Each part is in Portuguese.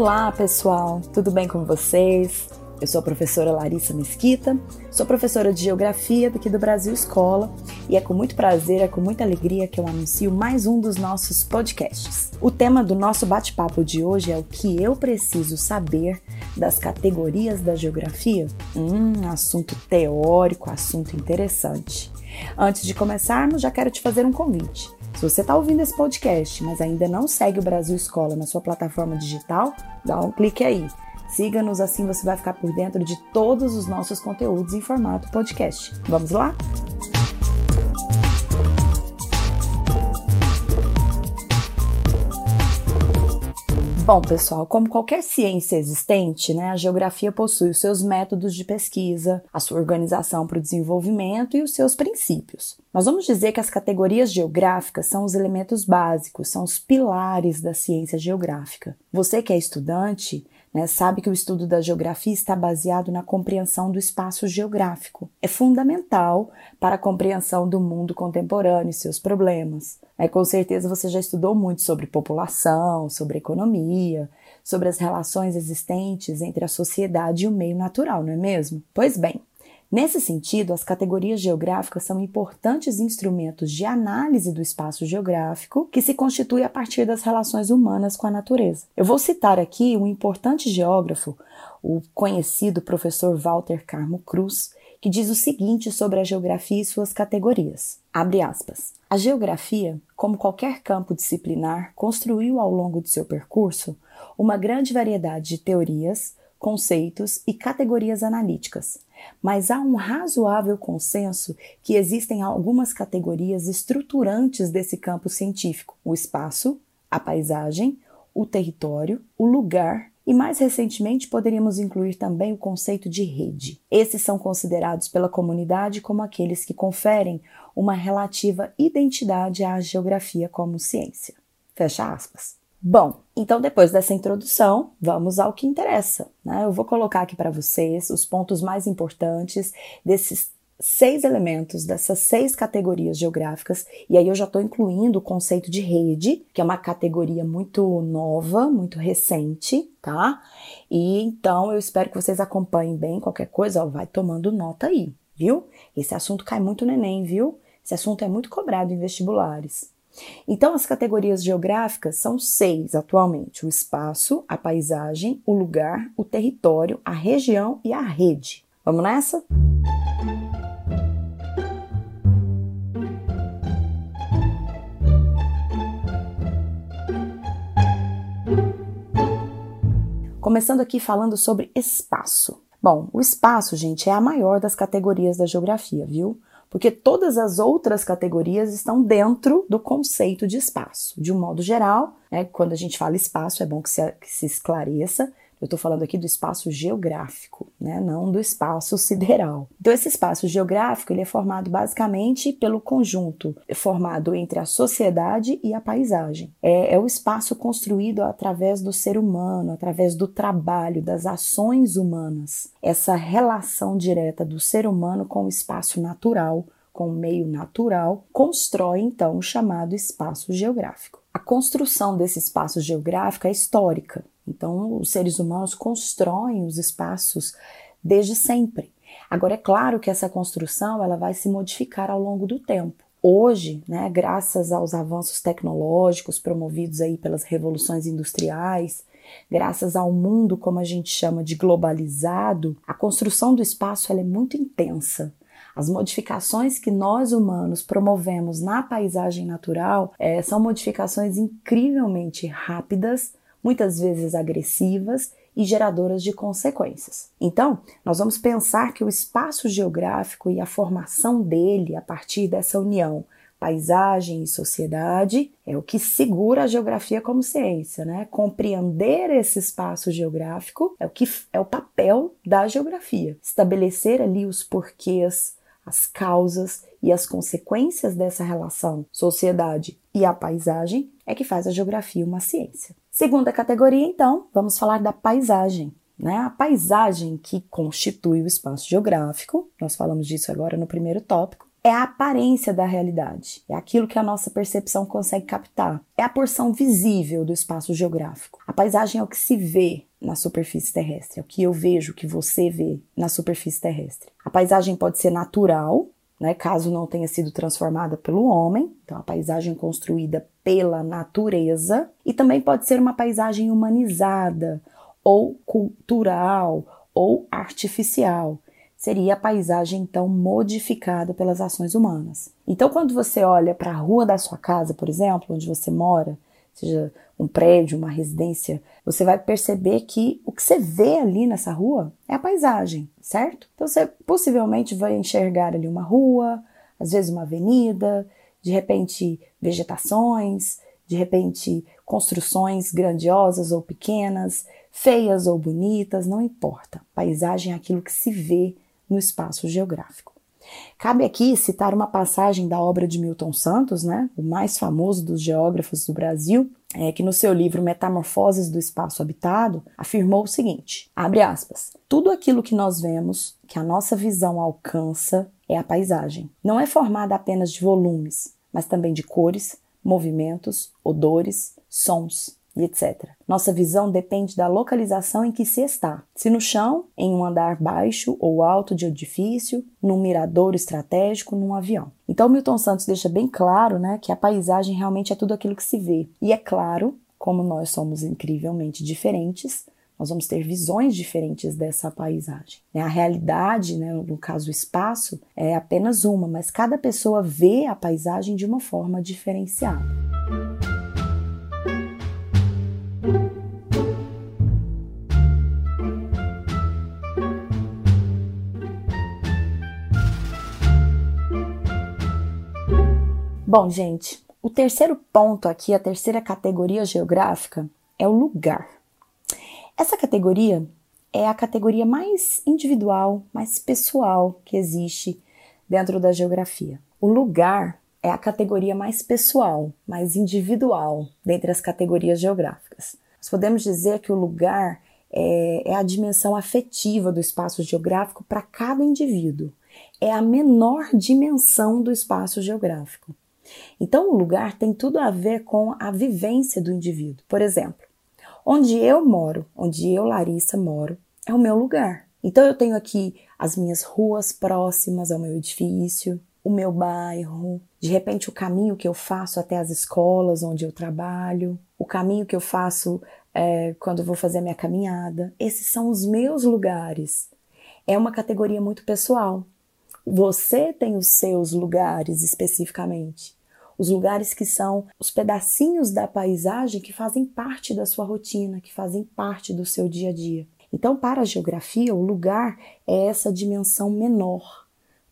Olá, pessoal, tudo bem com vocês? Eu sou a professora Larissa Mesquita, sou professora de Geografia aqui do Brasil Escola e é com muito prazer, é com muita alegria que eu anuncio mais um dos nossos podcasts. O tema do nosso bate-papo de hoje é o que eu preciso saber das categorias da geografia? Hum, assunto teórico, assunto interessante. Antes de começarmos, já quero te fazer um convite. Se você está ouvindo esse podcast, mas ainda não segue o Brasil Escola na sua plataforma digital, dá um clique aí. Siga-nos, assim você vai ficar por dentro de todos os nossos conteúdos em formato podcast. Vamos lá? Bom, pessoal, como qualquer ciência existente, né, a geografia possui os seus métodos de pesquisa, a sua organização para o desenvolvimento e os seus princípios. Nós vamos dizer que as categorias geográficas são os elementos básicos, são os pilares da ciência geográfica. Você que é estudante né, sabe que o estudo da geografia está baseado na compreensão do espaço geográfico. É fundamental para a compreensão do mundo contemporâneo e seus problemas. É, com certeza você já estudou muito sobre população, sobre economia, sobre as relações existentes entre a sociedade e o meio natural, não é mesmo? Pois bem, Nesse sentido, as categorias geográficas são importantes instrumentos de análise do espaço geográfico que se constitui a partir das relações humanas com a natureza. Eu vou citar aqui um importante geógrafo, o conhecido professor Walter Carmo Cruz, que diz o seguinte sobre a geografia e suas categorias. Abre aspas. A geografia, como qualquer campo disciplinar, construiu ao longo de seu percurso uma grande variedade de teorias, conceitos e categorias analíticas, mas há um razoável consenso que existem algumas categorias estruturantes desse campo científico: o espaço, a paisagem, o território, o lugar e mais recentemente poderíamos incluir também o conceito de rede. Esses são considerados pela comunidade como aqueles que conferem uma relativa identidade à geografia como ciência. Fecha aspas. Bom, então depois dessa introdução, vamos ao que interessa. Né? Eu vou colocar aqui para vocês os pontos mais importantes desses seis elementos, dessas seis categorias geográficas, e aí eu já estou incluindo o conceito de rede, que é uma categoria muito nova, muito recente, tá? E então eu espero que vocês acompanhem bem qualquer coisa, ó, vai tomando nota aí, viu? Esse assunto cai muito no Enem, viu? Esse assunto é muito cobrado em vestibulares. Então, as categorias geográficas são seis atualmente: o espaço, a paisagem, o lugar, o território, a região e a rede. Vamos nessa? Começando aqui falando sobre espaço. Bom, o espaço, gente, é a maior das categorias da geografia, viu? Porque todas as outras categorias estão dentro do conceito de espaço. De um modo geral, né, quando a gente fala espaço, é bom que se, que se esclareça. Eu estou falando aqui do espaço geográfico, né, não do espaço sideral. Então, esse espaço geográfico ele é formado basicamente pelo conjunto formado entre a sociedade e a paisagem. É, é o espaço construído através do ser humano, através do trabalho, das ações humanas. Essa relação direta do ser humano com o espaço natural, com o meio natural, constrói então o chamado espaço geográfico. A construção desse espaço geográfico é histórica, então os seres humanos constroem os espaços desde sempre. Agora é claro que essa construção ela vai se modificar ao longo do tempo. Hoje, né, graças aos avanços tecnológicos promovidos aí pelas revoluções industriais, graças ao mundo como a gente chama de globalizado, a construção do espaço ela é muito intensa. As modificações que nós humanos promovemos na paisagem natural é, são modificações incrivelmente rápidas, muitas vezes agressivas e geradoras de consequências. Então, nós vamos pensar que o espaço geográfico e a formação dele a partir dessa união paisagem e sociedade é o que segura a geografia como ciência, né? Compreender esse espaço geográfico é o que é o papel da geografia. Estabelecer ali os porquês, as causas e as consequências dessa relação sociedade e a paisagem é que faz a geografia uma ciência. Segunda categoria, então, vamos falar da paisagem. Né? A paisagem que constitui o espaço geográfico, nós falamos disso agora no primeiro tópico, é a aparência da realidade, é aquilo que a nossa percepção consegue captar, é a porção visível do espaço geográfico. A paisagem é o que se vê na superfície terrestre, é o que eu vejo, o que você vê na superfície terrestre. A paisagem pode ser natural, né, caso não tenha sido transformada pelo homem, então a paisagem construída pela natureza, e também pode ser uma paisagem humanizada, ou cultural, ou artificial seria a paisagem então modificada pelas ações humanas. Então, quando você olha para a rua da sua casa, por exemplo, onde você mora, seja um prédio, uma residência, você vai perceber que o que você vê ali nessa rua é a paisagem, certo? Então, você possivelmente vai enxergar ali uma rua, às vezes uma avenida, de repente vegetações, de repente construções grandiosas ou pequenas, feias ou bonitas, não importa. Paisagem é aquilo que se vê no espaço geográfico. Cabe aqui citar uma passagem da obra de Milton Santos, né, o mais famoso dos geógrafos do Brasil, é, que no seu livro Metamorfoses do Espaço Habitado afirmou o seguinte: abre aspas, tudo aquilo que nós vemos, que a nossa visão alcança, é a paisagem. Não é formada apenas de volumes, mas também de cores, movimentos, odores, sons, e etc. Nossa visão depende da localização em que se está. Se no chão, em um andar baixo ou alto de edifício, num mirador estratégico, num avião. Então Milton Santos deixa bem claro, né, que a paisagem realmente é tudo aquilo que se vê. E é claro, como nós somos incrivelmente diferentes, nós vamos ter visões diferentes dessa paisagem. A realidade, né, no caso o espaço, é apenas uma, mas cada pessoa vê a paisagem de uma forma diferenciada. Bom, gente, o terceiro ponto aqui, a terceira categoria geográfica, é o lugar. Essa categoria é a categoria mais individual, mais pessoal que existe dentro da geografia. O lugar é a categoria mais pessoal, mais individual dentre as categorias geográficas. Nós podemos dizer que o lugar é, é a dimensão afetiva do espaço geográfico para cada indivíduo. É a menor dimensão do espaço geográfico. Então, o lugar tem tudo a ver com a vivência do indivíduo. Por exemplo, onde eu moro, onde eu, Larissa, moro, é o meu lugar. Então, eu tenho aqui as minhas ruas próximas ao meu edifício, o meu bairro, de repente o caminho que eu faço até as escolas onde eu trabalho, o caminho que eu faço é, quando vou fazer a minha caminhada. Esses são os meus lugares. É uma categoria muito pessoal. Você tem os seus lugares especificamente os lugares que são os pedacinhos da paisagem que fazem parte da sua rotina, que fazem parte do seu dia a dia. Então, para a geografia, o lugar é essa dimensão menor,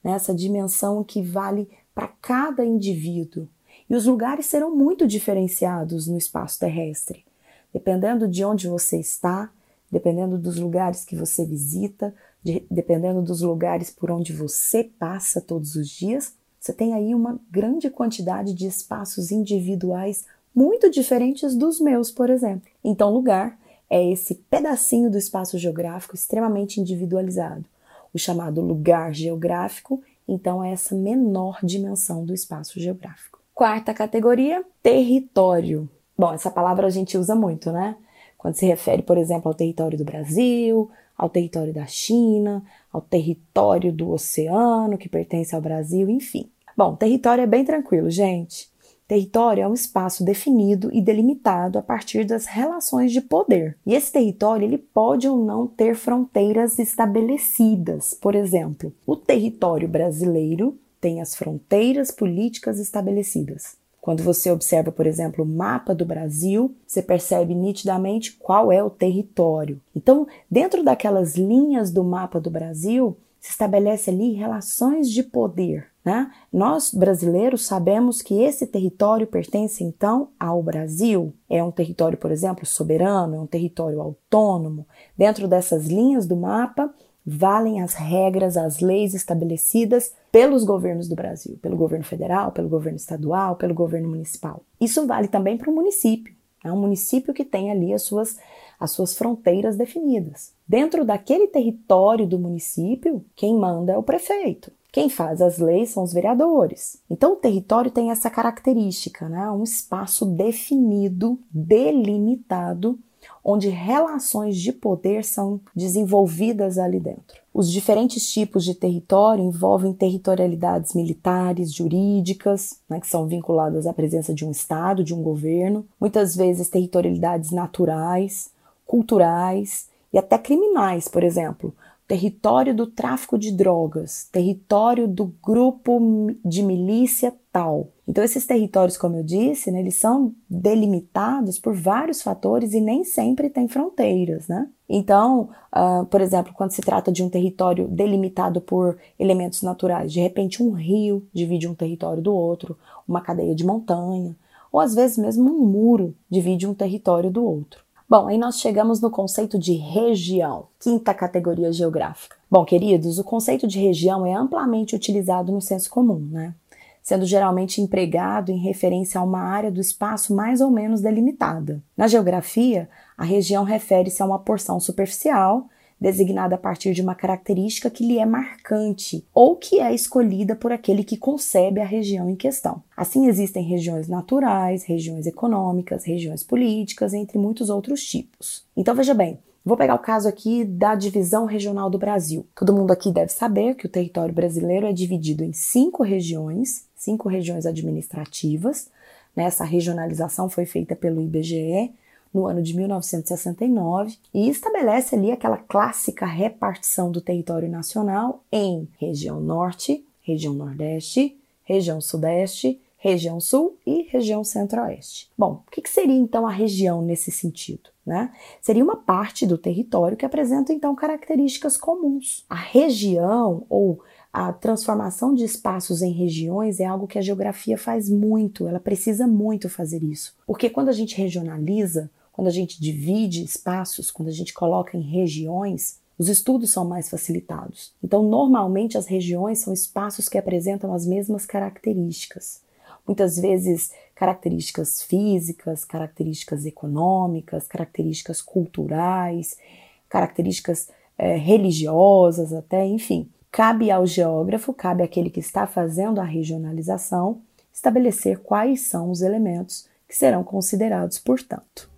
né? essa dimensão que vale para cada indivíduo. E os lugares serão muito diferenciados no espaço terrestre, dependendo de onde você está, dependendo dos lugares que você visita, de, dependendo dos lugares por onde você passa todos os dias você tem aí uma grande quantidade de espaços individuais muito diferentes dos meus, por exemplo. Então, lugar é esse pedacinho do espaço geográfico extremamente individualizado. O chamado lugar geográfico, então, é essa menor dimensão do espaço geográfico. Quarta categoria, território. Bom, essa palavra a gente usa muito, né? Quando se refere, por exemplo, ao território do Brasil, ao território da China, ao território do oceano que pertence ao Brasil, enfim. Bom, território é bem tranquilo, gente. Território é um espaço definido e delimitado a partir das relações de poder. E esse território ele pode ou não ter fronteiras estabelecidas. Por exemplo, o território brasileiro tem as fronteiras políticas estabelecidas. Quando você observa, por exemplo, o mapa do Brasil, você percebe nitidamente qual é o território. Então, dentro daquelas linhas do mapa do Brasil, se estabelece ali relações de poder. Né? Nós, brasileiros, sabemos que esse território pertence então ao Brasil. É um território, por exemplo, soberano, é um território autônomo. Dentro dessas linhas do mapa, valem as regras, as leis estabelecidas pelos governos do Brasil, pelo governo federal, pelo governo estadual, pelo governo municipal. Isso vale também para o município. É um município que tem ali as suas as suas fronteiras definidas. Dentro daquele território do município, quem manda é o prefeito. Quem faz as leis são os vereadores. Então, o território tem essa característica, né? Um espaço definido, delimitado, onde relações de poder são desenvolvidas ali dentro. Os diferentes tipos de território envolvem territorialidades militares, jurídicas, né, que são vinculadas à presença de um Estado, de um governo, muitas vezes territorialidades naturais, culturais e até criminais, por exemplo, território do tráfico de drogas, território do grupo de milícia tal. Então, esses territórios, como eu disse, né, eles são delimitados por vários fatores e nem sempre têm fronteiras, né? Então, uh, por exemplo, quando se trata de um território delimitado por elementos naturais, de repente um rio divide um território do outro, uma cadeia de montanha, ou às vezes mesmo um muro divide um território do outro. Bom, aí nós chegamos no conceito de região, quinta categoria geográfica. Bom, queridos, o conceito de região é amplamente utilizado no senso comum, né? Sendo geralmente empregado em referência a uma área do espaço mais ou menos delimitada. Na geografia, a região refere-se a uma porção superficial designada a partir de uma característica que lhe é marcante ou que é escolhida por aquele que concebe a região em questão. Assim, existem regiões naturais, regiões econômicas, regiões políticas, entre muitos outros tipos. Então, veja bem, Vou pegar o caso aqui da divisão regional do Brasil. Todo mundo aqui deve saber que o território brasileiro é dividido em cinco regiões, cinco regiões administrativas. Essa regionalização foi feita pelo IBGE no ano de 1969 e estabelece ali aquela clássica repartição do território nacional em região norte, região nordeste, região sudeste, região sul e região centro-oeste. Bom, o que seria então a região nesse sentido? Né? Seria uma parte do território que apresenta então características comuns. A região ou a transformação de espaços em regiões é algo que a geografia faz muito, ela precisa muito fazer isso. Porque quando a gente regionaliza, quando a gente divide espaços, quando a gente coloca em regiões, os estudos são mais facilitados. Então, normalmente, as regiões são espaços que apresentam as mesmas características. Muitas vezes, características físicas, características econômicas, características culturais, características é, religiosas, até, enfim. Cabe ao geógrafo, cabe àquele que está fazendo a regionalização, estabelecer quais são os elementos que serão considerados, portanto.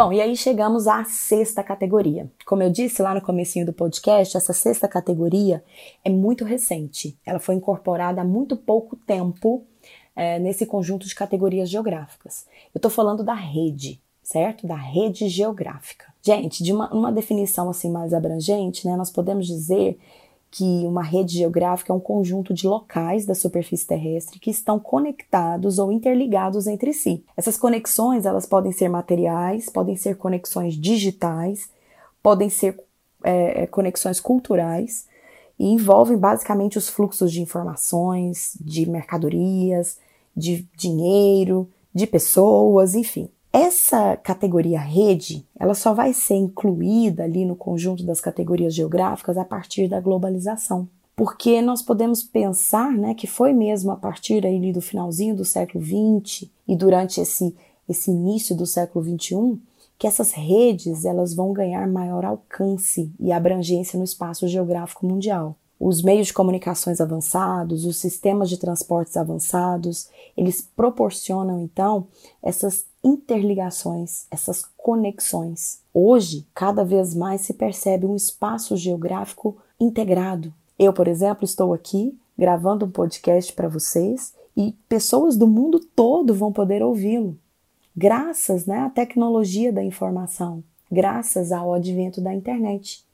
Bom, e aí chegamos à sexta categoria. Como eu disse lá no comecinho do podcast, essa sexta categoria é muito recente. Ela foi incorporada há muito pouco tempo é, nesse conjunto de categorias geográficas. Eu estou falando da rede, certo? Da rede geográfica. Gente, de uma, uma definição assim mais abrangente, né, nós podemos dizer que uma rede geográfica é um conjunto de locais da superfície terrestre que estão conectados ou interligados entre si. Essas conexões elas podem ser materiais, podem ser conexões digitais, podem ser é, é, conexões culturais e envolvem basicamente os fluxos de informações, de mercadorias, de dinheiro, de pessoas, enfim. Essa categoria rede, ela só vai ser incluída ali no conjunto das categorias geográficas a partir da globalização. Porque nós podemos pensar né, que foi mesmo a partir ali do finalzinho do século XX e durante esse, esse início do século XXI que essas redes elas vão ganhar maior alcance e abrangência no espaço geográfico mundial. Os meios de comunicações avançados, os sistemas de transportes avançados, eles proporcionam então essas interligações, essas conexões. Hoje, cada vez mais se percebe um espaço geográfico integrado. Eu, por exemplo, estou aqui gravando um podcast para vocês e pessoas do mundo todo vão poder ouvi-lo, graças né, à tecnologia da informação, graças ao advento da internet.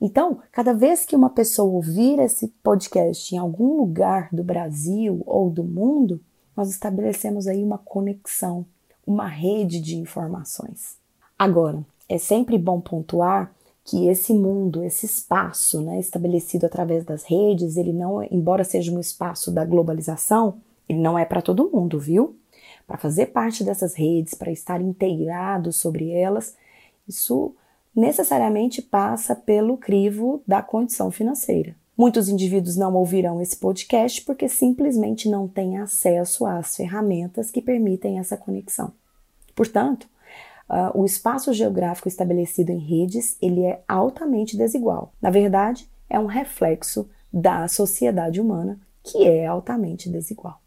Então, cada vez que uma pessoa ouvir esse podcast em algum lugar do Brasil ou do mundo, nós estabelecemos aí uma conexão, uma rede de informações. Agora, é sempre bom pontuar que esse mundo, esse espaço, né, estabelecido através das redes, ele não, embora seja um espaço da globalização, ele não é para todo mundo, viu? Para fazer parte dessas redes, para estar integrado sobre elas, isso necessariamente passa pelo crivo da condição financeira. Muitos indivíduos não ouvirão esse podcast porque simplesmente não têm acesso às ferramentas que permitem essa conexão. Portanto, uh, o espaço geográfico estabelecido em redes ele é altamente desigual. Na verdade, é um reflexo da sociedade humana que é altamente desigual.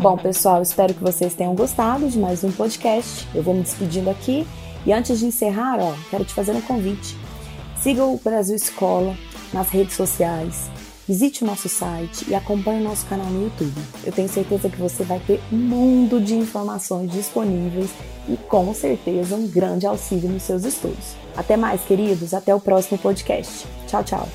Bom, pessoal, espero que vocês tenham gostado de mais um podcast. Eu vou me despedindo aqui e antes de encerrar, ó, quero te fazer um convite. Siga o Brasil Escola nas redes sociais, visite o nosso site e acompanhe o nosso canal no YouTube. Eu tenho certeza que você vai ter um mundo de informações disponíveis e com certeza um grande auxílio nos seus estudos. Até mais, queridos, até o próximo podcast. Tchau, tchau.